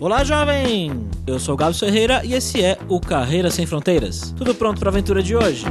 Olá, jovem! Eu sou o Gabs Ferreira e esse é o Carreira Sem Fronteiras. Tudo pronto para a aventura de hoje?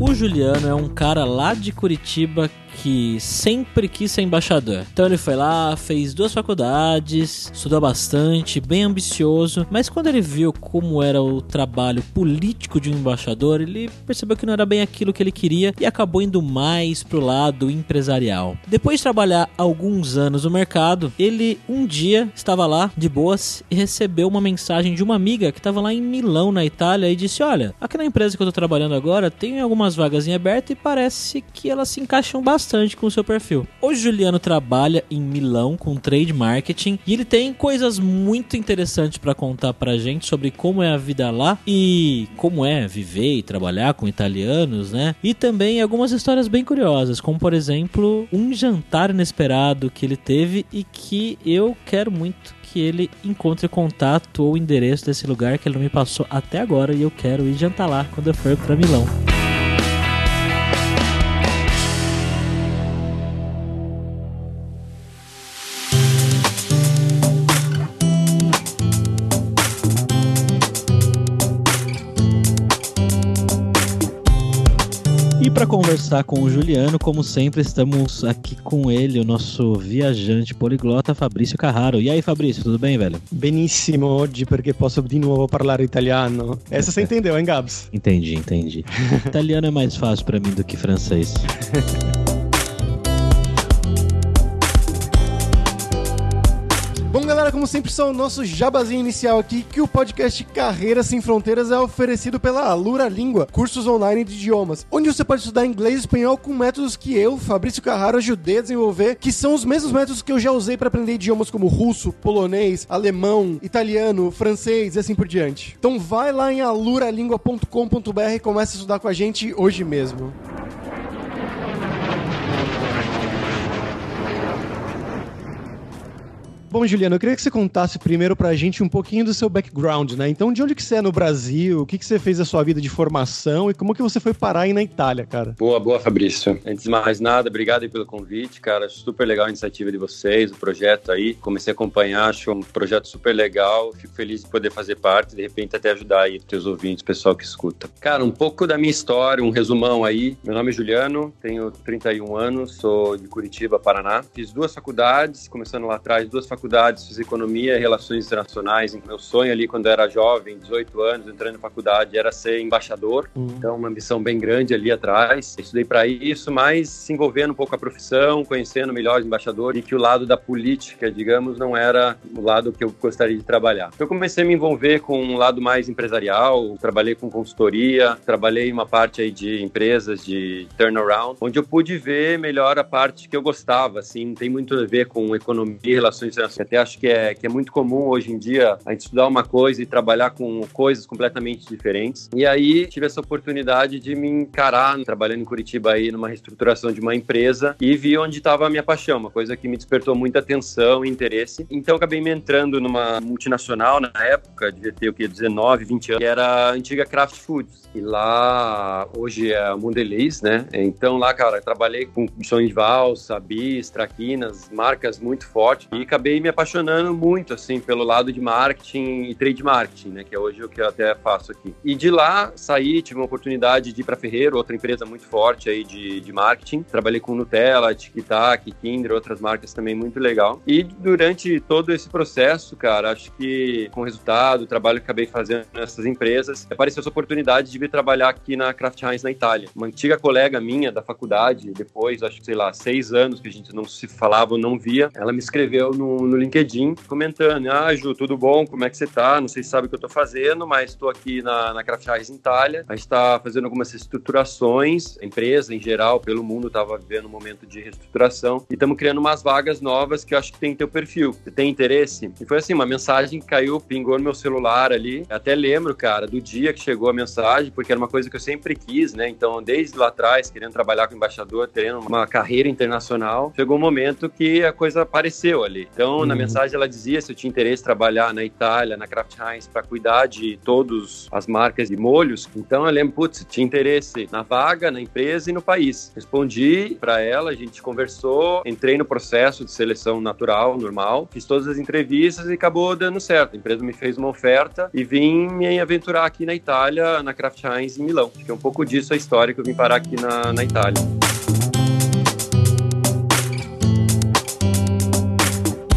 O Juliano é um cara lá de Curitiba que sempre quis ser embaixador. Então ele foi lá, fez duas faculdades, estudou bastante, bem ambicioso, mas quando ele viu como era o trabalho político de um embaixador, ele percebeu que não era bem aquilo que ele queria e acabou indo mais pro lado empresarial. Depois de trabalhar alguns anos no mercado, ele um dia estava lá de boas e recebeu uma mensagem de uma amiga que estava lá em Milão, na Itália, e disse: Olha, aqui na empresa que eu tô trabalhando agora tem algumas vagas em aberto e parece que elas se encaixam bastante bastante com o seu perfil. Hoje Juliano trabalha em Milão com trade marketing e ele tem coisas muito interessantes para contar pra gente sobre como é a vida lá e como é viver e trabalhar com italianos, né? E também algumas histórias bem curiosas, como por exemplo, um jantar inesperado que ele teve e que eu quero muito que ele encontre contato ou endereço desse lugar que ele não me passou até agora e eu quero ir jantar lá quando eu for para Milão. Conversar com o Juliano, como sempre, estamos aqui com ele, o nosso viajante poliglota Fabrício Carraro. E aí, Fabrício, tudo bem, velho? Benissimo oggi perché posso di nuovo parlare italiano. Essa você entendeu, hein, Gabs? Entendi, entendi. Italiano é mais fácil para mim do que francês. Bom, galera, como sempre, só o nosso jabazinho inicial aqui, que o podcast Carreira Sem Fronteiras é oferecido pela Alura Língua, cursos online de idiomas, onde você pode estudar inglês e espanhol com métodos que eu, Fabrício Carraro, ajudei a desenvolver, que são os mesmos métodos que eu já usei para aprender idiomas como russo, polonês, alemão, italiano, francês e assim por diante. Então vai lá em aluralingua.com.br e comece a estudar com a gente hoje mesmo. Bom, Juliano, eu queria que você contasse primeiro pra gente um pouquinho do seu background, né? Então, de onde que você é no Brasil? O que, que você fez a sua vida de formação e como que você foi parar aí na Itália, cara? Boa, boa, Fabrício. Antes de mais nada, obrigado aí pelo convite, cara. Super legal a iniciativa de vocês, o projeto aí. Comecei a acompanhar, acho um projeto super legal. Fico feliz de poder fazer parte, de repente até ajudar aí os teus ouvintes, pessoal que escuta. Cara, um pouco da minha história, um resumão aí. Meu nome é Juliano, tenho 31 anos, sou de Curitiba, Paraná. Fiz duas faculdades, começando lá atrás, duas faculdades faculdades, fiz economia e relações internacionais. Meu sonho ali quando eu era jovem, 18 anos, entrando na faculdade, era ser embaixador. Uhum. Então, uma ambição bem grande ali atrás. Estudei para isso, mas se envolvendo um pouco com a profissão, conhecendo melhor os embaixadores e que o lado da política, digamos, não era o lado que eu gostaria de trabalhar. Então, eu comecei a me envolver com um lado mais empresarial, trabalhei com consultoria, trabalhei em uma parte aí de empresas de turnaround, onde eu pude ver melhor a parte que eu gostava, assim, tem muito a ver com economia e relações internacionais até acho que é, que é muito comum hoje em dia a gente estudar uma coisa e trabalhar com coisas completamente diferentes. E aí tive essa oportunidade de me encarar trabalhando em Curitiba aí numa reestruturação de uma empresa e vi onde estava a minha paixão, uma coisa que me despertou muita atenção e interesse. Então acabei me entrando numa multinacional na época, devia ter o que 19, 20 anos, que era a antiga Kraft Foods. E lá hoje é a Mondelez, né? Então lá, cara, trabalhei com sonhos de valsa, bis, traquinas, marcas muito fortes e acabei me apaixonando muito, assim, pelo lado de marketing e trade marketing, né? Que é hoje o que eu até faço aqui. E de lá saí, tive uma oportunidade de ir para Ferreiro, outra empresa muito forte aí de, de marketing. Trabalhei com Nutella, TikTok, Kinder, outras marcas também muito legal. E durante todo esse processo, cara, acho que com o resultado, o trabalho que acabei fazendo nessas empresas, apareceu essa oportunidade de vir trabalhar aqui na Kraft Heinz na Itália. Uma antiga colega minha da faculdade, depois, acho que sei lá, seis anos que a gente não se falava, não via, ela me escreveu no, no LinkedIn comentando: Ah, Ju, tudo bom? Como é que você tá? Não sei se sabe o que eu tô fazendo, mas estou aqui na, na Craft Eyes Itália. A gente está fazendo algumas reestruturações, a empresa em geral, pelo mundo, estava vivendo um momento de reestruturação e estamos criando umas vagas novas que eu acho que tem teu perfil. Você tem interesse? E foi assim: uma mensagem que caiu, pingou no meu celular ali. até lembro, cara, do dia que chegou a mensagem, porque era uma coisa que eu sempre quis, né? Então, desde lá atrás, querendo trabalhar com embaixador, tendo uma carreira internacional, chegou um momento que a coisa apareceu ali. Então, Então, na mensagem ela dizia se eu tinha interesse em trabalhar na Itália, na Kraft Heinz, para cuidar de todas as marcas de molhos. Então, eu lembro, putz, tinha interesse na vaga, na empresa e no país. Respondi para ela, a gente conversou, entrei no processo de seleção natural, normal, fiz todas as entrevistas e acabou dando certo. A empresa me fez uma oferta e vim me aventurar aqui na Itália, na Kraft Heinz em Milão. Acho que é um pouco disso a história que eu vim parar aqui na, na Itália.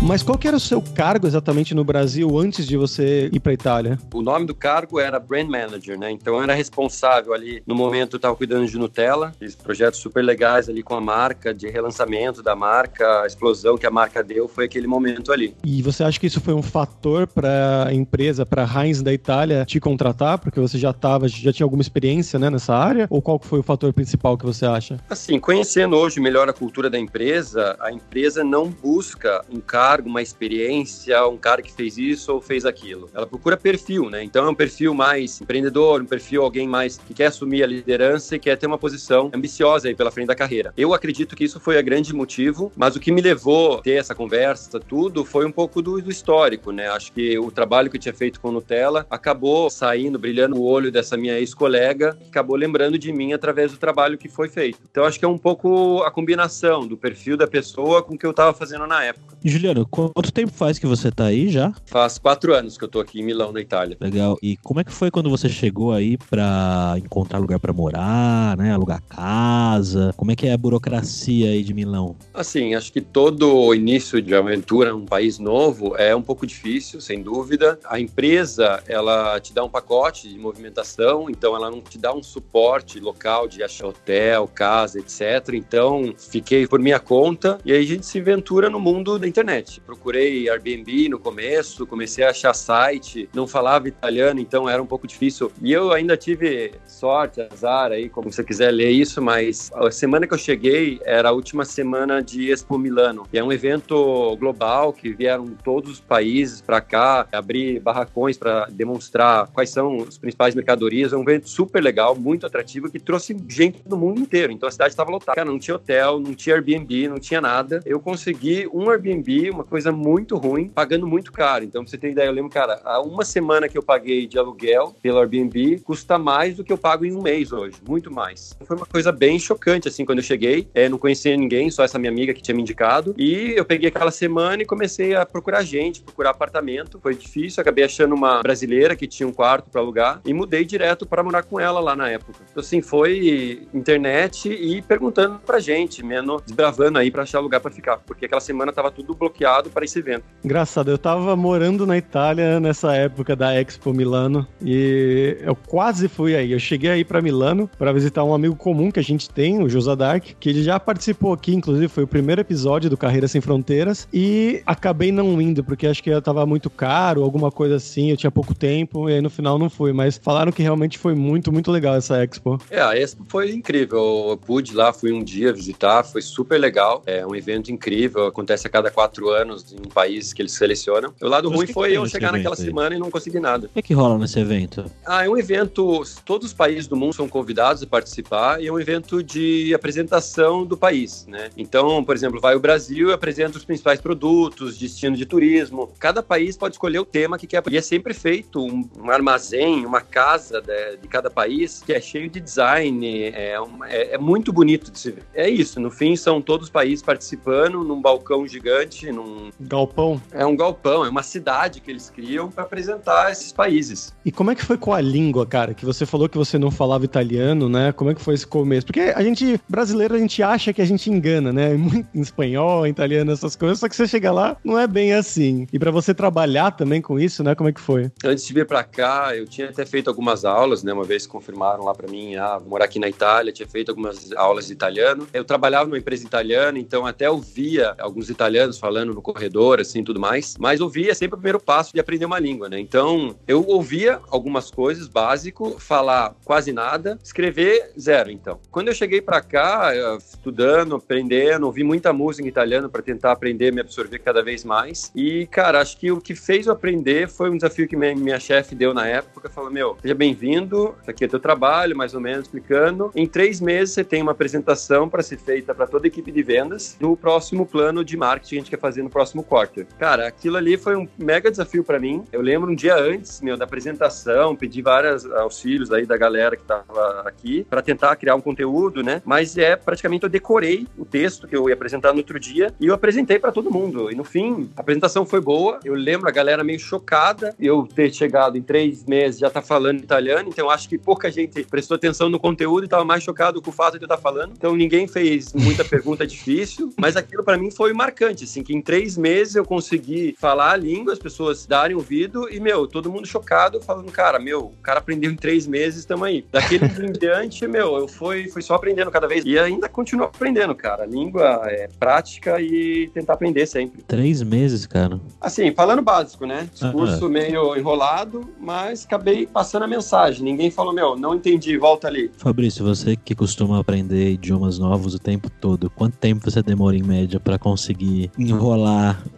Mas qual que era o seu cargo exatamente no Brasil antes de você ir para Itália? O nome do cargo era Brand Manager, né? Então eu era responsável ali, no momento eu estava cuidando de Nutella, fiz projetos super legais ali com a marca, de relançamento da marca, a explosão que a marca deu foi aquele momento ali. E você acha que isso foi um fator para a empresa, para a Heinz da Itália te contratar, porque você já tava, já tinha alguma experiência, né, nessa área? Ou qual foi o fator principal que você acha? Assim, conhecendo hoje melhor a cultura da empresa, a empresa não busca um cargo cargo, uma experiência, um cara que fez isso ou fez aquilo. Ela procura perfil, né? Então é um perfil mais empreendedor, um perfil alguém mais que quer assumir a liderança e quer ter uma posição ambiciosa aí pela frente da carreira. Eu acredito que isso foi o grande motivo, mas o que me levou a ter essa conversa, tudo, foi um pouco do, do histórico, né? Acho que o trabalho que eu tinha feito com Nutella acabou saindo, brilhando o olho dessa minha ex-colega, que acabou lembrando de mim através do trabalho que foi feito. Então acho que é um pouco a combinação do perfil da pessoa com o que eu estava fazendo na época. Juliano, quanto tempo faz que você tá aí já? Faz quatro anos que eu tô aqui em Milão, na Itália. Legal. E como é que foi quando você chegou aí pra encontrar lugar para morar, né? Alugar casa? Como é que é a burocracia aí de Milão? Assim, acho que todo início de aventura num país novo é um pouco difícil, sem dúvida. A empresa, ela te dá um pacote de movimentação, então ela não te dá um suporte local de achar hotel, casa, etc. Então, fiquei por minha conta e aí a gente se aventura no mundo da internet. Procurei Airbnb no começo, comecei a achar site, não falava italiano, então era um pouco difícil. E eu ainda tive sorte, azar aí, como você quiser ler isso, mas a semana que eu cheguei era a última semana de Expo Milano, que é um evento global que vieram todos os países para cá, abrir barracões para demonstrar quais são os principais mercadorias. É um evento super legal, muito atrativo, que trouxe gente do mundo inteiro. Então a cidade estava lotada. Cara, não tinha hotel, não tinha Airbnb, não tinha nada. Eu consegui um Airbnb Airbnb, uma coisa muito ruim, pagando muito caro. Então, pra você ter ideia, eu lembro, cara, há uma semana que eu paguei de aluguel pelo Airbnb custa mais do que eu pago em um mês hoje, muito mais. Foi uma coisa bem chocante, assim, quando eu cheguei. É, não conhecia ninguém, só essa minha amiga que tinha me indicado. E eu peguei aquela semana e comecei a procurar gente, procurar apartamento. Foi difícil, acabei achando uma brasileira que tinha um quarto para alugar e mudei direto para morar com ela lá na época. Então, assim, foi internet e perguntando pra gente, menos desbravando aí para achar lugar para ficar, porque aquela semana tava tudo tudo bloqueado para esse evento. Engraçado, eu tava morando na Itália nessa época da Expo Milano e eu quase fui aí. Eu cheguei aí para Milano para visitar um amigo comum que a gente tem, o Josa Dark, que ele já participou aqui, inclusive foi o primeiro episódio do Carreira Sem Fronteiras e acabei não indo porque acho que eu tava muito caro, alguma coisa assim, eu tinha pouco tempo e aí no final não fui, mas falaram que realmente foi muito, muito legal essa Expo. É, a Expo foi incrível. Eu pude lá, fui um dia visitar, foi super legal. É um evento incrível, acontece a cada quatro quatro anos em países que eles selecionam. O lado Mas ruim que foi que eu chegar naquela aí? semana e não conseguir nada. O que, é que rola nesse evento? Ah, é um evento, todos os países do mundo são convidados a participar e é um evento de apresentação do país, né? Então, por exemplo, vai o Brasil e apresenta os principais produtos, destino de turismo. Cada país pode escolher o tema que quer. E é sempre feito um, um armazém, uma casa de, de, cada país que é cheio de design, é, uma, é, é muito bonito de se ver. É isso, no fim são todos os países participando num balcão gigante gigante, num galpão. É um galpão, é uma cidade que eles criam para apresentar esses países. E como é que foi com a língua, cara? Que você falou que você não falava italiano, né? Como é que foi esse começo? Porque a gente, brasileiro, a gente acha que a gente engana, né? Em espanhol, em italiano, essas coisas, só que você chega lá, não é bem assim. E para você trabalhar também com isso, né? Como é que foi? Antes de vir para cá, eu tinha até feito algumas aulas, né? Uma vez confirmaram lá para mim, ah, morar aqui na Itália, tinha feito algumas aulas de italiano. Eu trabalhava numa empresa italiana, então até eu via alguns italianos falando no corredor, assim, tudo mais. Mas ouvir é sempre o primeiro passo de aprender uma língua, né? Então, eu ouvia algumas coisas básico, falar quase nada, escrever zero, então. Quando eu cheguei para cá, estudando, aprendendo, ouvi muita música em italiano para tentar aprender, me absorver cada vez mais. E, cara, acho que o que fez eu aprender foi um desafio que minha, minha chefe deu na época. Falou: Meu, seja bem-vindo, aqui é teu trabalho, mais ou menos explicando. Em três meses você tem uma apresentação para ser feita para toda a equipe de vendas do próximo plano de marketing que a gente quer fazer no próximo quarter. Cara, aquilo ali foi um mega desafio para mim. Eu lembro um dia antes, meu, da apresentação, pedi vários auxílios aí da galera que tava aqui para tentar criar um conteúdo, né? Mas é praticamente eu decorei o texto que eu ia apresentar no outro dia e eu apresentei para todo mundo. E no fim, a apresentação foi boa. Eu lembro a galera meio chocada eu ter chegado em três meses já tá falando italiano, então acho que pouca gente prestou atenção no conteúdo e tava mais chocado com o fato de eu estar tá falando. Então ninguém fez muita pergunta difícil, mas aquilo para mim foi marcante, assim, que em três meses eu consegui falar a língua, as pessoas darem ouvido e, meu, todo mundo chocado, falando, cara, meu, o cara aprendeu em três meses, estamos aí. Daquele em diante, meu, eu fui, fui só aprendendo cada vez e ainda continuo aprendendo, cara. A língua é prática e tentar aprender sempre. Três meses, cara. Assim, falando básico, né? Discurso ah, meio enrolado, mas acabei passando a mensagem. Ninguém falou, meu, não entendi, volta ali. Fabrício, você que costuma aprender idiomas novos o tempo todo, quanto tempo você demora em média para conseguir enrolar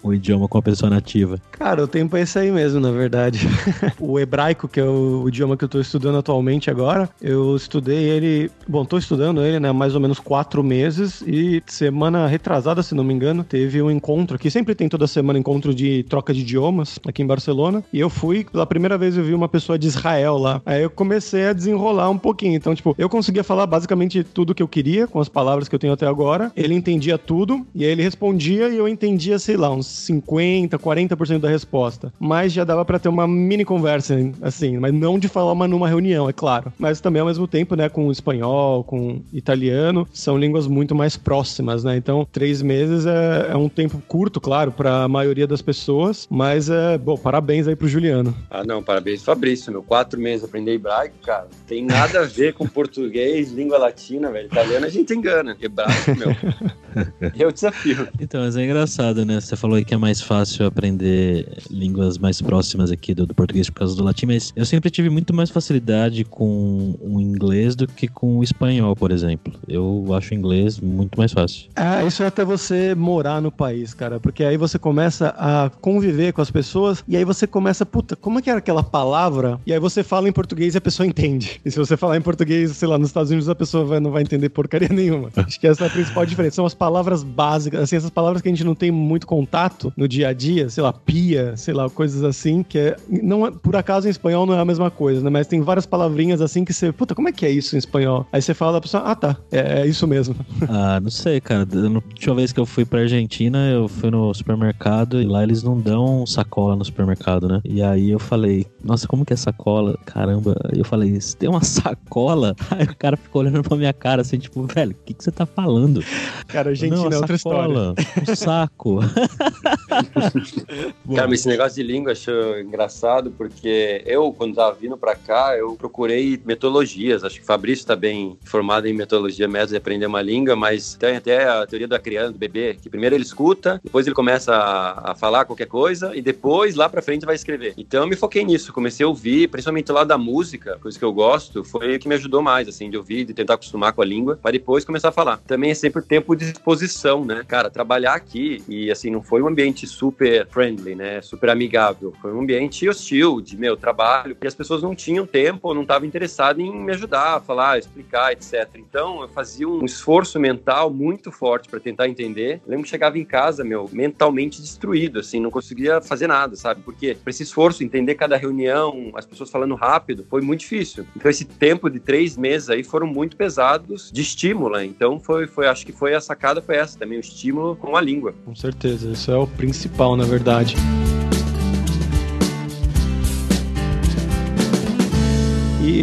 o idioma com a pessoa nativa? Cara, o tempo é esse aí mesmo, na verdade. o hebraico, que é o, idioma que eu tô estudando atualmente agora, eu estudei ele, bom, tô estudando ele, né, mais ou menos quatro meses e semana retrasada, se não me engano, teve um encontro aqui, sempre tem toda semana encontro de troca de idiomas aqui em Barcelona, e eu fui, pela primeira vez eu vi uma pessoa de Israel lá, aí eu comecei a desenrolar um pouquinho, então, tipo, eu conseguia falar basicamente tudo que eu queria, com as palavras que eu tenho até agora, ele entendia tudo, e aí ele respondia e eu entendia, sei lá, uns 50, 40% da resposta, mas já dava para ter uma mini conversa, assim, mas não de falar uma numa reunião, é claro, mas também ao mesmo tempo, né, com espanhol, com italiano, são línguas muito mais próximas, né? Então, três meses é, é um tempo curto, claro, para a maioria das pessoas, mas é, bom, parabéns aí pro Juliano. Ah, não, parabéns Fabrício, meu. Quatro meses aprender hebraico, cara, tem nada a ver com português, língua latina, velho. Italiano a gente engana. Hebraico, meu. é o desafio. Então, mas é engraçado, né? Você falou aí que é mais fácil aprender línguas mais próximas aqui do, do português por causa do latim, mas eu sempre tive muito mais facilidade com o inglês do que com o espanhol, por exemplo. Eu acho o inglês muito mais fácil. Ah, isso é até você morar no país, cara, porque aí você começa a conviver com as pessoas e aí você começa, puta, como é que era aquela palavra? E aí você fala em português e a pessoa entende. E se você falar em português, sei lá, nos Estados Unidos, a pessoa vai, não vai entender porcaria nenhuma. Acho que essa é a principal diferença. São as palavras básicas, assim, essas palavras que a gente não tem muito contato no dia a dia, sei lá, pia, sei lá, coisas assim, que é, não é, por acaso em espanhol não é a mesma coisa, né? Mas tem várias palavrinhas assim que você, puta, como é que é isso em espanhol? Aí você fala a pessoa, ah tá, é, é isso mesmo. Ah, não sei, cara. Na última vez que eu fui pra Argentina, eu fui no supermercado e lá eles não dão sacola no supermercado, né? E aí eu falei, nossa, como que é sacola? Caramba. Eu falei, você tem uma sacola? Aí o cara ficou olhando pra minha cara assim, tipo, velho, o que, que você tá falando? Cara, Argentina não, é outra sacola, história. Um saco. cara, esse negócio de língua eu acho engraçado porque eu, quando tava vindo pra cá, eu procurei metodologias. Acho que o Fabrício tá bem formado em metodologia métodos de aprender uma língua, mas tem até a teoria da criança, do bebê, que primeiro ele escuta, depois ele começa a, a falar qualquer coisa e depois lá pra frente vai escrever. Então eu me foquei nisso, comecei a ouvir, principalmente lá da música, coisa que eu gosto, foi o que me ajudou mais, assim, de ouvir, de tentar acostumar com a língua, para depois começar a falar. Também é sempre tempo de exposição, né? Cara, trabalhar aqui e assim, não foi um ambiente super friendly, né? Super amigável. Foi um ambiente hostil de meu trabalho, que as pessoas não tinham tempo, não estavam interessadas em me ajudar falar, explicar, etc. Então eu fazia um esforço mental muito forte para tentar entender. Eu lembro que chegava em casa, meu, mentalmente destruído, assim, não conseguia fazer nada, sabe? Porque para esse esforço, entender cada reunião, as pessoas falando rápido, foi muito difícil. Então esse tempo de três meses aí foram muito pesados de estímulo. Né? Então foi, foi, acho que foi a sacada foi essa também, o estímulo com a língua. Com certeza, isso é o principal, na verdade.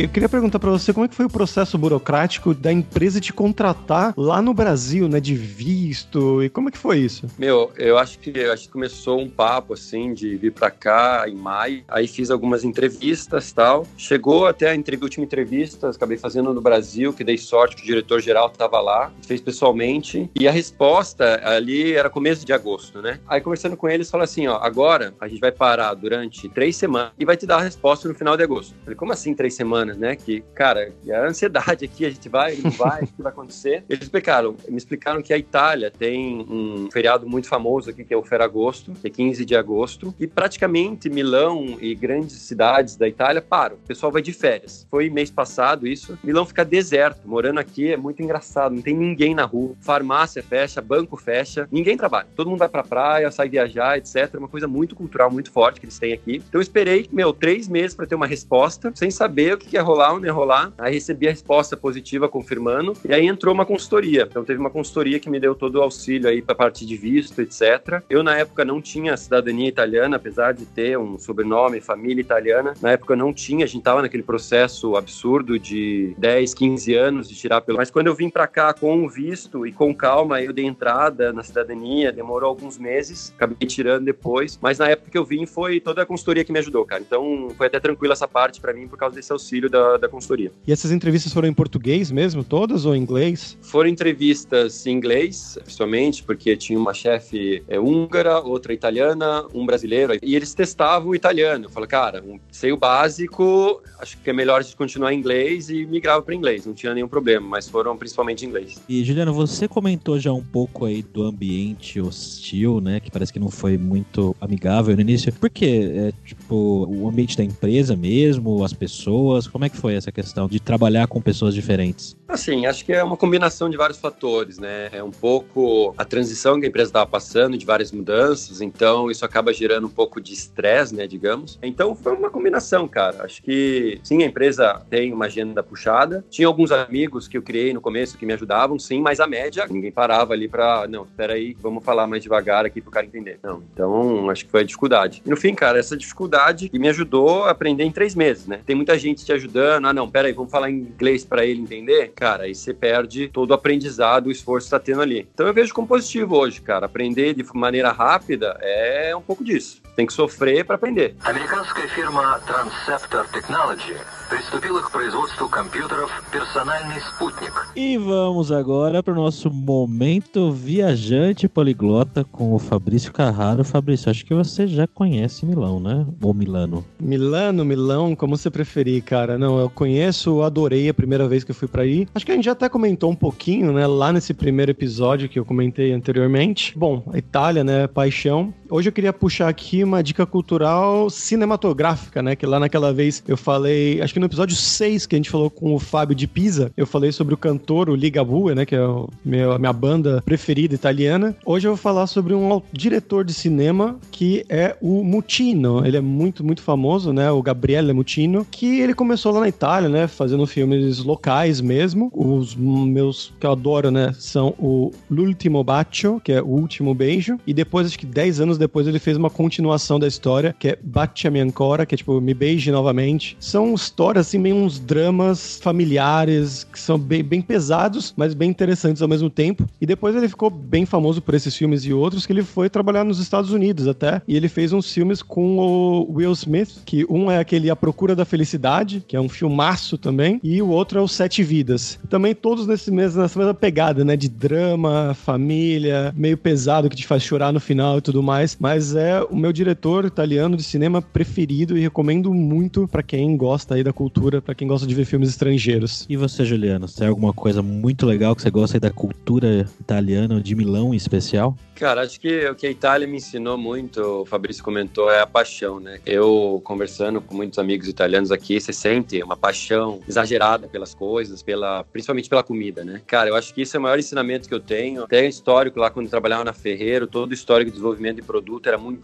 Eu queria perguntar para você como é que foi o processo burocrático da empresa te contratar lá no Brasil, né, de visto e como é que foi isso? Meu, eu acho que acho que começou um papo assim de vir para cá em maio. Aí fiz algumas entrevistas, tal. Chegou até a entrevista, última entrevista, acabei fazendo no Brasil, que dei sorte que o diretor geral estava lá, fez pessoalmente. E a resposta ali era começo de agosto, né? Aí conversando com eles, falou assim, ó, agora a gente vai parar durante três semanas e vai te dar a resposta no final de agosto. Falei, como assim três semanas? Semanas, né? Que, cara, a ansiedade aqui, a gente vai, não vai, o que vai acontecer? Eles explicaram, me explicaram que a Itália tem um feriado muito famoso aqui, que é o Ferragosto, que é 15 de agosto, e praticamente Milão e grandes cidades da Itália param. O pessoal vai de férias. Foi mês passado isso. Milão fica deserto. Morando aqui é muito engraçado, não tem ninguém na rua. Farmácia fecha, banco fecha, ninguém trabalha. Todo mundo vai pra praia, sai viajar, etc. É uma coisa muito cultural, muito forte que eles têm aqui. Então eu esperei, meu, três meses para ter uma resposta, sem saber que ia rolar ou não ia rolar. Aí recebi a resposta positiva confirmando, e aí entrou uma consultoria. Então teve uma consultoria que me deu todo o auxílio aí para parte de visto, etc. Eu na época não tinha cidadania italiana, apesar de ter um sobrenome, família italiana. Na época não tinha, a gente tava naquele processo absurdo de 10, 15 anos de tirar pelo. Mas quando eu vim para cá com o visto e com calma, eu dei entrada na cidadania, demorou alguns meses, acabei tirando depois. Mas na época que eu vim foi toda a consultoria que me ajudou, cara. Então foi até tranquilo essa parte para mim por causa desse auxílio da, da consultoria. E essas entrevistas foram em português mesmo, todas ou em inglês? Foram entrevistas em inglês, principalmente, porque tinha uma chefe é, húngara, outra italiana, um brasileiro, e eles testavam o italiano. Eu falei, cara, um, sei o básico, acho que é melhor a gente continuar em inglês e migrava para inglês, não tinha nenhum problema, mas foram principalmente em inglês. E Juliano, você comentou já um pouco aí do ambiente hostil, né, que parece que não foi muito amigável no início. Por quê? É, tipo, o ambiente da empresa mesmo, as pessoas, como é que foi essa questão de trabalhar com pessoas diferentes? Assim, acho que é uma combinação de vários fatores, né? É um pouco a transição que a empresa estava passando, de várias mudanças, então isso acaba gerando um pouco de estresse, né, digamos. Então foi uma combinação, cara. Acho que sim, a empresa tem uma agenda puxada. Tinha alguns amigos que eu criei no começo que me ajudavam, sim, mas a média, ninguém parava ali para, não, espera aí, vamos falar mais devagar aqui pro cara entender. Não, então acho que foi a dificuldade. E no fim, cara, essa dificuldade me ajudou a aprender em três meses, né? Tem muita gente ajudando, ah, não, pera aí, vamos falar em inglês para ele entender cara, aí você perde todo o aprendizado, o esforço que tá tendo ali. Então eu vejo como positivo hoje, cara. Aprender de maneira rápida é um pouco disso. Tem que sofrer para aprender. Американская фирма Transceptor Technology приступила к производству компьютеров «Персональный спутник». E vamos agora para o nosso momento viajante poliglota com o Fabrício Carraro. Fabrício, acho que você já conhece Milão, né? Ou Milano? Milano, Milão, como você preferir, cara. Não, eu conheço, adorei a primeira vez que eu fui para aí. Acho que a gente já até comentou um pouquinho, né, lá nesse primeiro episódio que eu comentei anteriormente. Bom, a Itália, né, paixão. Hoje eu queria puxar aqui uma dica cultural cinematográfica, né, que lá naquela vez eu falei, acho que no episódio 6 que a gente falou com o Fábio de Pisa, eu falei sobre o cantor, o Ligabue, né, que é o meu, a minha banda preferida italiana. Hoje eu vou falar sobre um diretor de cinema que é o Mutino. Ele é muito, muito famoso, né, o Gabriele Mutino, que ele começou lá na Itália, né, fazendo filmes locais mesmo. Os meus que eu adoro, né, são o L'ultimo bacio, que é o último beijo, e depois acho que 10 anos depois ele fez uma continuação da história, que é Baciami ancora, que é tipo Me beije novamente. São histórias assim meio uns dramas familiares que são bem, bem pesados, mas bem interessantes ao mesmo tempo. E depois ele ficou bem famoso por esses filmes e outros que ele foi trabalhar nos Estados Unidos até, e ele fez uns filmes com o Will Smith, que um é aquele A Procura da Felicidade, que é um filmaço também, e o outro é o Sete Vidas. Também todos nesse mesmo, nessa mesma pegada, né, de drama, família, meio pesado que te faz chorar no final e tudo mais, mas é o meu diretor italiano de cinema preferido e recomendo muito para quem gosta aí da cultura, para quem gosta de ver filmes estrangeiros. E você, Juliano, tem alguma coisa muito legal que você gosta aí da cultura italiana, de Milão em especial? Cara, acho que o que a Itália me ensinou muito, o Fabrício comentou, é a paixão, né? Eu conversando com muitos amigos italianos aqui, você sente uma paixão exagerada pelas coisas, pela, principalmente pela comida, né? Cara, eu acho que isso é o maior ensinamento que eu tenho. Até histórico lá quando eu trabalhava na Ferreiro, todo o histórico de desenvolvimento de produto era muito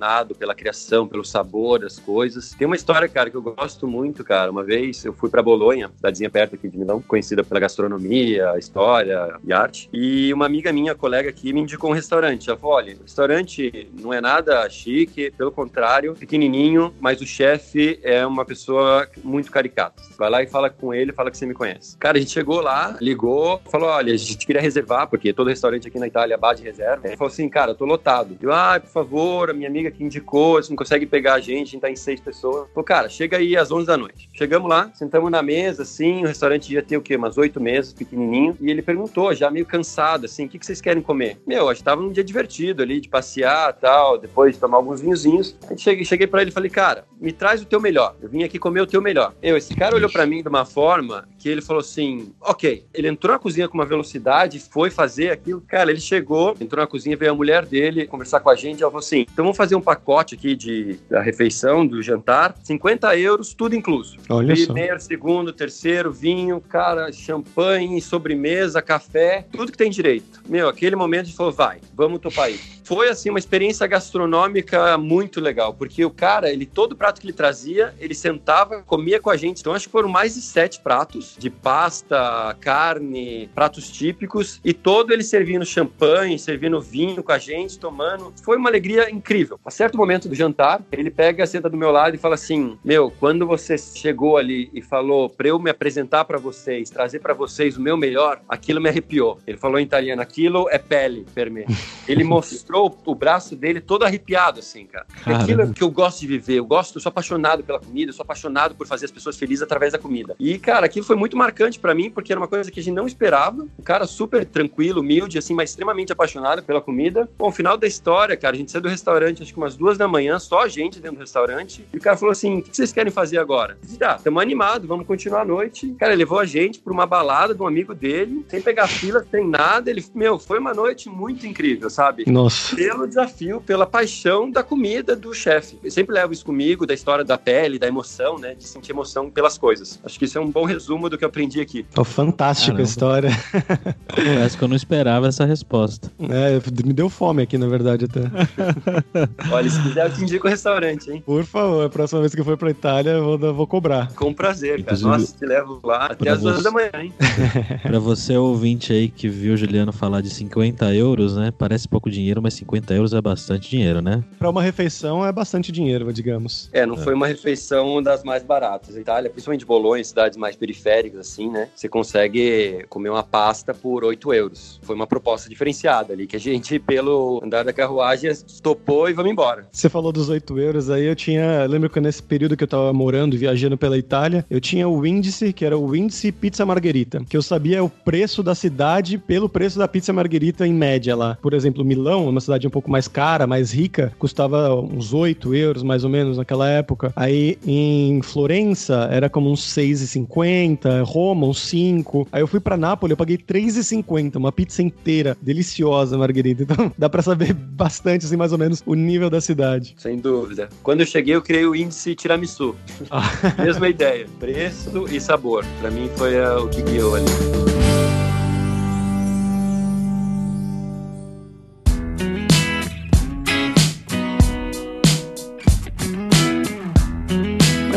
apaixonado pela criação, pelo sabor das coisas. Tem uma história, cara, que eu gosto muito, cara. Uma vez eu fui para Bolonha, cidadezinha perto aqui de Milão, conhecida pela gastronomia, história e arte. E uma amiga minha, colega aqui, me indicou um restaurante. Ela falou: olha, o restaurante não é nada chique, pelo contrário, pequenininho, mas o chefe é uma pessoa muito caricata. Vai lá e fala com ele, fala que você me conhece. Cara, a gente chegou lá, ligou, falou: olha, a gente queria reservar, porque todo restaurante aqui na Itália bate reserva. Ele falou assim: cara, eu tô lotado. Eu, ah, por favor, a minha amiga amiga que indicou, você não consegue pegar a gente, a gente tá em seis pessoas. Falou, cara, chega aí às 11 da noite. Chegamos lá, sentamos na mesa, assim, o restaurante ia ter o quê? Umas oito mesas, pequenininho. E ele perguntou, já meio cansado, assim, o que, que vocês querem comer? Meu, a gente tava num dia divertido ali, de passear tal, depois de tomar alguns vinhozinhos. A gente cheguei, cheguei pra ele e falei, cara, me traz o teu melhor. Eu vim aqui comer o teu melhor. Eu, esse cara olhou para mim de uma forma que ele falou assim, ok. Ele entrou na cozinha com uma velocidade, foi fazer aquilo. Cara, ele chegou, entrou na cozinha, veio a mulher dele conversar com a gente. Ela falou assim, então vamos fazer um pacote aqui de, da refeição, do jantar. 50 euros, tudo incluso. Olha Primeiro, só. segundo, terceiro, vinho, cara, champanhe, sobremesa, café, tudo que tem direito. Meu, aquele momento a gente falou, vai, vamos topar aí. Foi, assim, uma experiência gastronômica muito legal, porque o cara, ele, todo prato que ele trazia, ele sentava, comia com a gente. Então, acho que foram mais de sete pratos de pasta, carne, pratos típicos, e todo ele servindo champanhe, servindo vinho com a gente, tomando. Foi uma alegria incrível. A certo momento do jantar, ele pega, senta do meu lado e fala assim: Meu, quando você chegou ali e falou para eu me apresentar para vocês, trazer para vocês o meu melhor, aquilo me arrepiou. Ele falou em italiano: aquilo é pele per me. Ele mostrou o braço dele todo arrepiado, assim, cara. Caramba. Aquilo é que eu gosto de viver. Eu gosto, eu sou apaixonado pela comida, eu sou apaixonado por fazer as pessoas felizes através da comida. E, cara, aquilo foi muito marcante para mim, porque era uma coisa que a gente não esperava. Um cara super tranquilo, humilde, assim, mas extremamente apaixonado pela comida. Bom, final da história, cara, a gente saiu do restaurante, acho que umas duas da manhã, só a gente dentro do restaurante. E o cara falou assim: o que vocês querem fazer agora? Eu disse, ah, estamos animados, vamos continuar a noite. Cara, ele levou a gente pra uma balada de um amigo dele, sem pegar fila, sem nada. Ele, meu, foi uma noite muito incrível, sabe? Nossa. Pelo desafio, pela paixão da comida do chefe. Eu sempre levo isso comigo, da história da pele, da emoção, né? De sentir emoção pelas coisas. Acho que isso é um bom resumo do que eu aprendi aqui. Oh, fantástica a história. Parece que eu não esperava essa resposta. É, me deu fome aqui, na verdade, até. Olha, se quiser, eu te indico o restaurante, hein? Por favor, a próxima vez que eu for pra Itália, eu vou, vou cobrar. Com prazer, cara. Nossa, te levo lá até as duas da manhã, hein? pra você, ouvinte aí, que viu o Juliano falar de 50 euros, né? Parece pouco dinheiro, mas 50 euros é bastante dinheiro, né? Pra uma refeição é bastante dinheiro, digamos. É, não é. foi uma refeição das mais baratas. Itália, principalmente Bolonha, cidades mais periféricas, assim, né? Você consegue comer uma pasta por 8 euros. Foi uma proposta diferenciada ali, que a gente, pelo andar da carruagem, topou e vamos embora. Você falou dos 8 euros aí, eu tinha. Lembro que nesse período que eu tava morando, viajando pela Itália, eu tinha o índice, que era o índice pizza margherita, que eu sabia o preço da cidade pelo preço da pizza margherita em média lá. Por exemplo, Milão, uma cidade um pouco mais cara, mais rica, custava uns 8 euros mais ou menos naquela época. Aí em Florença era como uns 6,50, Roma uns 5. Aí eu fui para Nápoles, eu paguei 3,50, uma pizza inteira, deliciosa, margherita. Então dá para saber bastante assim mais ou menos o nível da cidade. Sem dúvida. Quando eu cheguei, eu criei o índice tiramisu. Ah. Mesma ideia, preço e sabor. Para mim foi uh, o que guiou ali.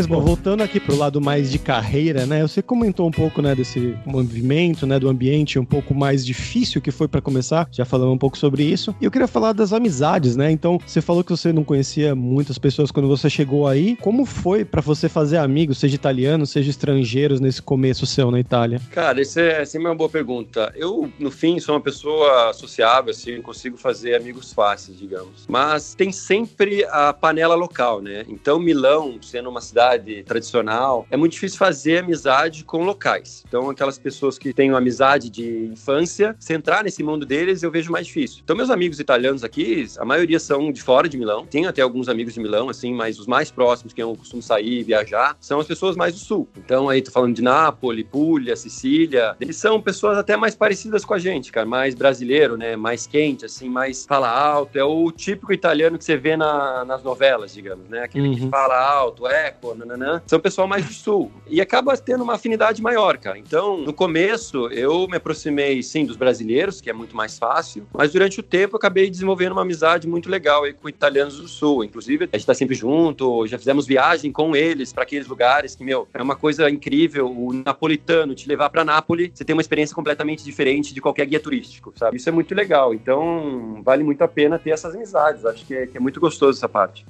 Bom, voltando aqui pro lado mais de carreira, né? Você comentou um pouco, né, desse movimento, né, do ambiente um pouco mais difícil que foi para começar. Já falamos um pouco sobre isso. E eu queria falar das amizades, né? Então, você falou que você não conhecia muitas pessoas quando você chegou aí. Como foi para você fazer amigos, seja italianos, seja estrangeiros nesse começo seu na Itália? Cara, isso é sempre uma boa pergunta. Eu, no fim, sou uma pessoa sociável, assim, consigo fazer amigos fáceis, digamos. Mas tem sempre a panela local, né? Então, Milão, sendo uma cidade cidade tradicional, é muito difícil fazer amizade com locais. Então, aquelas pessoas que têm uma amizade de infância, se entrar nesse mundo deles, eu vejo mais difícil. Então, meus amigos italianos aqui, a maioria são de fora de Milão. Tenho até alguns amigos de Milão, assim, mas os mais próximos, que eu costumo sair, viajar, são as pessoas mais do sul. Então, aí tô falando de Nápoles, Puglia, Sicília. Eles são pessoas até mais parecidas com a gente, cara, mais brasileiro, né? Mais quente, assim, mais fala alto. É o típico italiano que você vê na, nas novelas, digamos, né? Aquele uhum. que fala alto, eco, nananã, são pessoal mais do sul. E acaba tendo uma afinidade maior, cara. Então, no começo, eu me aproximei, sim, dos brasileiros, que é muito mais fácil, mas durante o tempo eu acabei desenvolvendo uma amizade muito legal aí com italianos do sul. Inclusive, a gente tá sempre junto, já fizemos viagem com eles para aqueles lugares que, meu, é uma coisa incrível. O napolitano te levar para Nápoles, você tem uma experiência completamente diferente de qualquer guia turístico, sabe? Isso é muito legal. Então, vale muito a pena ter essas amizades. Acho que é, que é muito gostoso essa parte.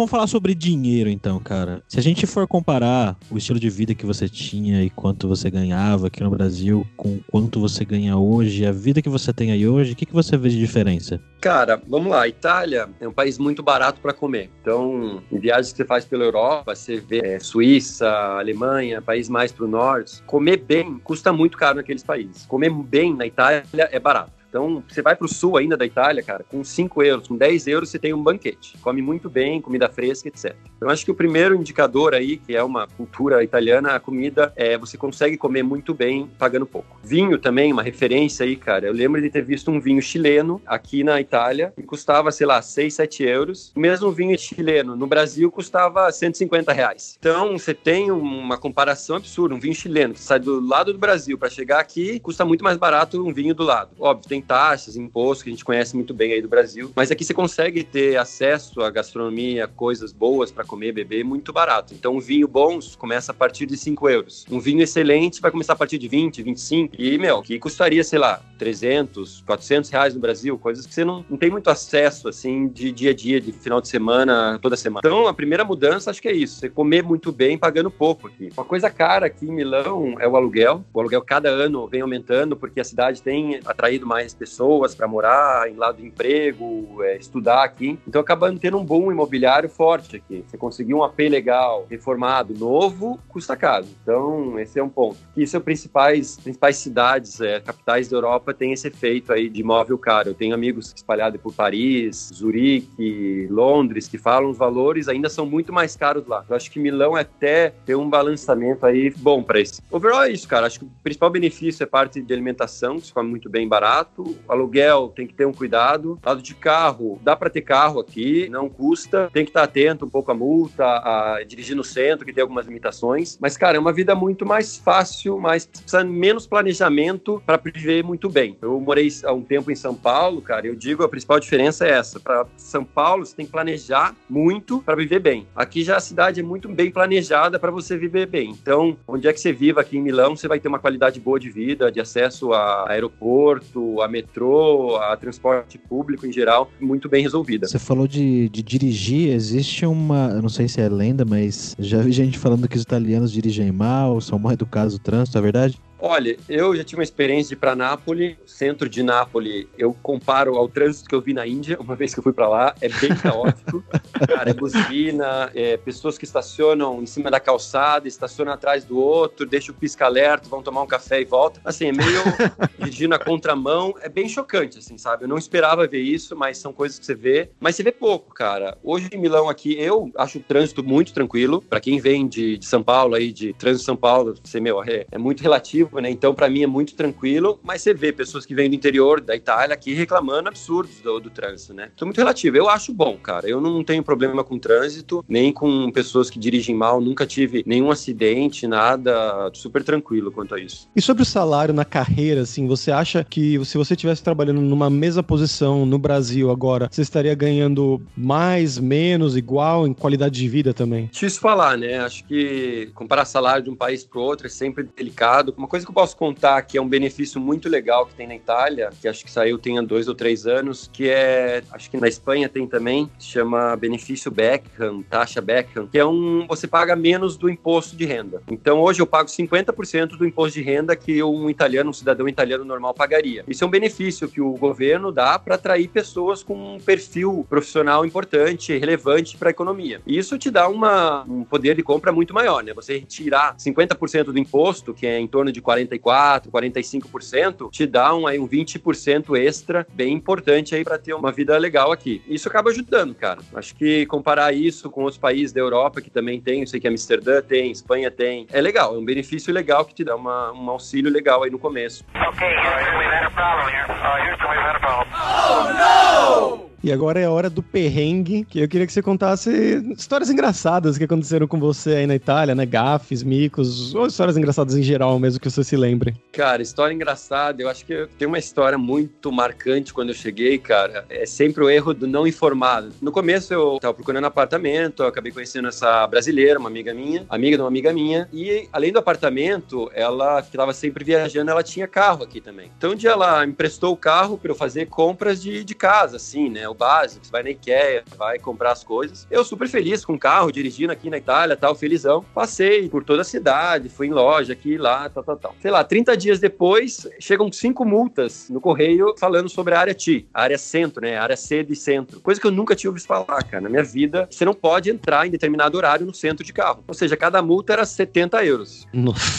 Vamos falar sobre dinheiro então, cara. Se a gente for comparar o estilo de vida que você tinha e quanto você ganhava aqui no Brasil com quanto você ganha hoje, a vida que você tem aí hoje, o que, que você vê de diferença? Cara, vamos lá. Itália é um país muito barato para comer. Então, em viagens que você faz pela Europa, você vê é, Suíça, Alemanha, país mais para o norte, comer bem custa muito caro naqueles países. Comer bem na Itália é barato. Então, você vai para o sul ainda da Itália, cara, com 5 euros, com 10 euros você tem um banquete. Come muito bem, comida fresca, etc. Então, acho que o primeiro indicador aí, que é uma cultura italiana, a comida, é você consegue comer muito bem pagando pouco. Vinho também, uma referência aí, cara. Eu lembro de ter visto um vinho chileno aqui na Itália e custava, sei lá, 6, 7 euros. O mesmo vinho chileno no Brasil custava 150 reais. Então, você tem uma comparação absurda. Um vinho chileno que sai do lado do Brasil para chegar aqui custa muito mais barato um vinho do lado. Óbvio, tem taxas, impostos que a gente conhece muito bem aí do Brasil, mas aqui você consegue ter acesso à gastronomia, coisas boas para comer, beber, muito barato. Então, um vinho bom começa a partir de 5 euros. Um vinho excelente vai começar a partir de 20, 25. E, meu, que custaria, sei lá, 300, 400 reais no Brasil, coisas que você não, não tem muito acesso, assim, de dia a dia, de final de semana, toda semana. Então, a primeira mudança, acho que é isso. Você comer muito bem, pagando pouco aqui. Uma coisa cara aqui em Milão é o aluguel. O aluguel cada ano vem aumentando, porque a cidade tem atraído mais mais pessoas para morar, em lado de emprego, é, estudar aqui. Então acabando tendo um boom imobiliário forte aqui. Você conseguir um AP legal, reformado, novo, custa caro. Então esse é um ponto. E são principais principais cidades, é, capitais da Europa tem esse efeito aí de imóvel caro. Eu tenho amigos espalhados por Paris, Zurique, Londres que falam os valores ainda são muito mais caros lá. Eu acho que Milão até tem um balançamento aí bom para esse. Overall é isso, cara. Acho que o principal benefício é parte de alimentação, que se come muito bem barato aluguel tem que ter um cuidado. Lado de carro, dá para ter carro aqui, não custa. Tem que estar atento um pouco à multa, a dirigir no centro, que tem algumas limitações. Mas, cara, é uma vida muito mais fácil, mas precisa menos planejamento para viver muito bem. Eu morei há um tempo em São Paulo, cara, eu digo a principal diferença é essa. Para São Paulo, você tem que planejar muito para viver bem. Aqui já a cidade é muito bem planejada para você viver bem. Então, onde é que você vive aqui em Milão, você vai ter uma qualidade boa de vida, de acesso a aeroporto, a metrô, a transporte público em geral, muito bem resolvida. Você falou de, de dirigir, existe uma, eu não sei se é lenda, mas já vi gente falando que os italianos dirigem mal, são mal educados no trânsito, é verdade? Olha, eu já tive uma experiência de ir para Nápoles, centro de Nápoles. Eu comparo ao trânsito que eu vi na Índia, uma vez que eu fui para lá, é bem caótico. Cara, é buzina, é pessoas que estacionam em cima da calçada, estacionam atrás do outro, deixam o pisca-alerta, vão tomar um café e voltam. Assim, é meio dirigindo a contramão, é bem chocante, assim, sabe? Eu não esperava ver isso, mas são coisas que você vê. Mas você vê pouco, cara. Hoje em Milão aqui, eu acho o trânsito muito tranquilo. Para quem vem de, de, São Paulo aí, de trânsito de São Paulo, você, meu, é, é muito relativo né? Então, para mim é muito tranquilo, mas você vê pessoas que vêm do interior da Itália aqui reclamando absurdos do, do trânsito, né? Então, muito relativo. Eu acho bom, cara. Eu não tenho problema com trânsito, nem com pessoas que dirigem mal, nunca tive nenhum acidente, nada, super tranquilo quanto a isso. E sobre o salário na carreira, assim, você acha que se você estivesse trabalhando numa mesma posição no Brasil agora, você estaria ganhando mais, menos, igual em qualidade de vida também? Difícil falar, né? Acho que comparar salário de um país para outro é sempre delicado. Uma coisa coisa que eu posso contar que é um benefício muito legal que tem na Itália, que acho que saiu tem há dois ou três anos, que é, acho que na Espanha tem também, chama benefício Beckham, taxa Beckham, que é um, você paga menos do imposto de renda. Então hoje eu pago 50% do imposto de renda que um italiano, um cidadão italiano normal pagaria. Isso é um benefício que o governo dá para atrair pessoas com um perfil profissional importante, relevante para a economia. E isso te dá uma, um poder de compra muito maior, né? Você retirar 50% do imposto, que é em torno de 44%, 45%, te dá um, aí, um 20% extra bem importante aí para ter uma vida legal aqui. Isso acaba ajudando, cara. Acho que comparar isso com outros países da Europa que também tem, eu sei que Amsterdã tem, Espanha tem, é legal, é um benefício legal que te dá uma, um auxílio legal aí no começo. Ok, Houston, we've had a problem here. Uh, Houston, we've had a problem. Oh, no! E agora é a hora do perrengue, que eu queria que você contasse histórias engraçadas que aconteceram com você aí na Itália, né? Gafes, micos, ou histórias engraçadas em geral, mesmo que você se lembre. Cara, história engraçada, eu acho que tem uma história muito marcante quando eu cheguei, cara. É sempre o erro do não informado. No começo eu tava procurando apartamento, eu acabei conhecendo essa brasileira, uma amiga minha, amiga de uma amiga minha, e além do apartamento, ela que tava sempre viajando, ela tinha carro aqui também. Então um dia ela emprestou o carro para eu fazer compras de, de casa, assim, né? Básico, você vai na Ikea, vai comprar as coisas. Eu super feliz com o carro, dirigindo aqui na Itália, tal, felizão. Passei por toda a cidade, fui em loja aqui, lá, tal, tal, tal. Sei lá, 30 dias depois, chegam cinco multas no correio falando sobre a área T, a área centro, né? A área C de centro. Coisa que eu nunca tinha ouvido falar, cara. Na minha vida, você não pode entrar em determinado horário no centro de carro. Ou seja, cada multa era 70 euros.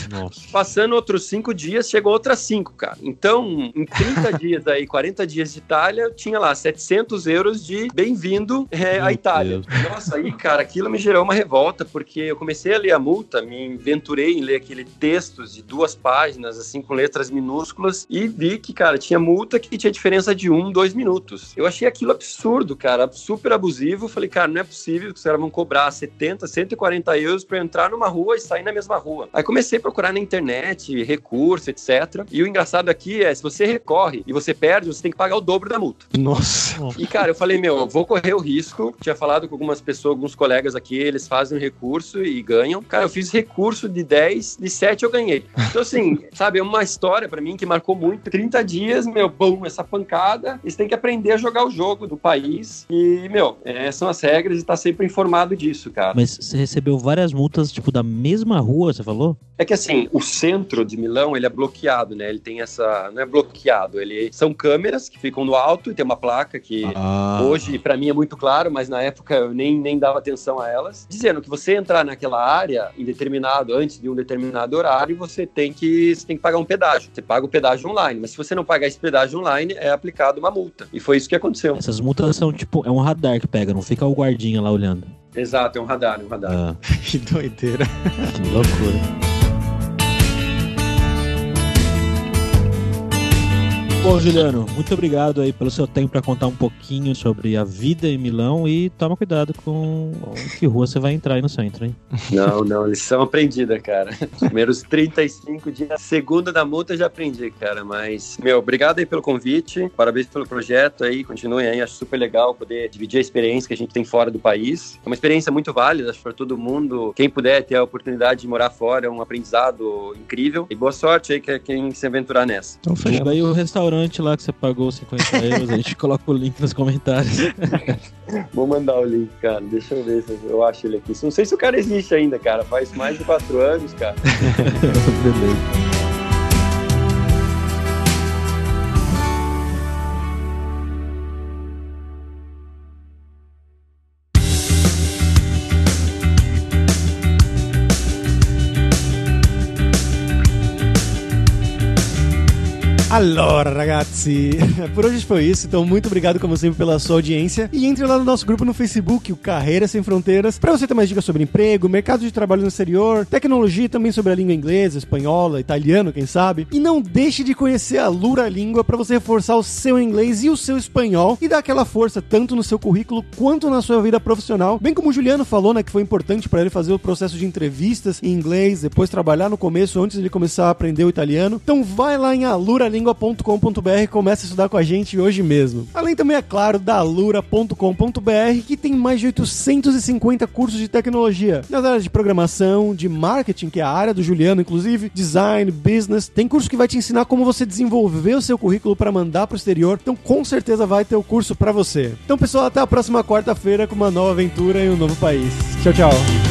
Nossa. Passando outros cinco dias, chegou outras cinco, cara. Então, em 30 dias aí, 40 dias de Itália, eu tinha lá 700 euros de bem-vindo é, à Itália. Deus. Nossa, aí, cara, aquilo me gerou uma revolta, porque eu comecei a ler a multa, me aventurei em ler aquele textos de duas páginas, assim, com letras minúsculas, e vi que, cara, tinha multa que tinha diferença de um, dois minutos. Eu achei aquilo absurdo, cara, super abusivo. Falei, cara, não é possível que os caras vão cobrar 70, 140 euros pra eu entrar numa rua e sair na mesma rua. Aí comecei a procurar na internet, recurso, etc. E o engraçado aqui é, se você recorre e você perde, você tem que pagar o dobro da multa. Nossa. E, cara, eu falei, meu, eu vou correr o risco. Tinha falado com algumas pessoas, alguns colegas aqui, eles fazem recurso e ganham. Cara, eu fiz recurso de 10, de 7 eu ganhei. Então, assim, sabe, é uma história pra mim que marcou muito. 30 dias, meu, bom, essa pancada. E você tem que aprender a jogar o jogo do país. E, meu, é, são as regras e tá sempre informado disso, cara. Mas você recebeu várias multas, tipo, da mesma rua, você falou? É que assim, o centro de Milão, ele é bloqueado, né? Ele tem essa. Não é bloqueado, ele são câmeras que ficam no alto e tem uma placa que. Ah. Hoje, pra mim, é muito claro, mas na época eu nem, nem dava atenção a elas. Dizendo que você entrar naquela área em determinado, antes de um determinado horário, você tem que, você tem que pagar um pedágio. Você paga o pedágio online, mas se você não pagar esse pedágio online, é aplicado uma multa. E foi isso que aconteceu. Essas multas são tipo, é um radar que pega, não fica o guardinha lá olhando. Exato, é um radar, um radar. Ah, Que doideira. que loucura. Bom, Juliano, muito obrigado aí pelo seu tempo para contar um pouquinho sobre a vida em Milão e toma cuidado com que rua você vai entrar aí no centro, hein? Não, não, lição aprendida, cara. Primeiros 35 dias, segunda da multa já aprendi, cara. Mas, meu, obrigado aí pelo convite, parabéns pelo projeto aí, continuem aí, acho super legal poder dividir a experiência que a gente tem fora do país. É uma experiência muito válida, acho para todo mundo. Quem puder ter a oportunidade de morar fora, é um aprendizado incrível. E boa sorte aí que quem se aventurar nessa. Então Divulga aí o restaurante lá que você pagou 50 euros, a gente coloca o link nos comentários. Vou mandar o link, cara. Deixa eu ver se eu acho ele aqui. Não sei se o cara existe ainda, cara. Faz mais de quatro anos, cara. Beleza. Allora, ragazzi, por hoje foi isso. Então, muito obrigado, como sempre, pela sua audiência. E entre lá no nosso grupo no Facebook, o Carreira Sem Fronteiras, para você ter mais dicas sobre emprego, mercado de trabalho no exterior, tecnologia também sobre a língua inglesa, espanhola, italiano, quem sabe. E não deixe de conhecer a Lura Língua para você reforçar o seu inglês e o seu espanhol e dar aquela força tanto no seu currículo quanto na sua vida profissional. Bem como o Juliano falou, né, que foi importante para ele fazer o processo de entrevistas em inglês, depois trabalhar no começo antes de ele começar a aprender o italiano. Então vai lá em aluralingua.com.br e começa a estudar com a gente hoje mesmo. Além também, é claro, da alura.com.br, que tem mais de 850 cursos de tecnologia nas áreas de programação, de marketing, que é a área do Juliano, inclusive, design, business. Tem curso que vai te ensinar como você desenvolver o seu currículo para mandar para o exterior. Então, com certeza vai ter o curso para você. Então, pessoal, até a próxima quarta-feira com uma nova aventura em um novo país. Tchau, tchau.